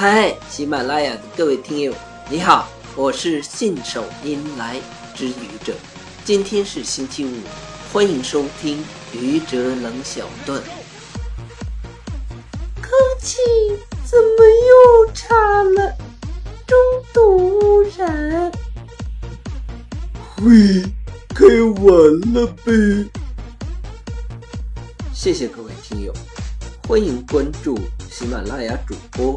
嗨，喜马拉雅的各位听友，你好，我是信手拈来之愚者。今天是星期五，欢迎收听愚者冷小段。空气怎么又差了？中度污染。会开完了呗？谢谢各位听友，欢迎关注喜马拉雅主播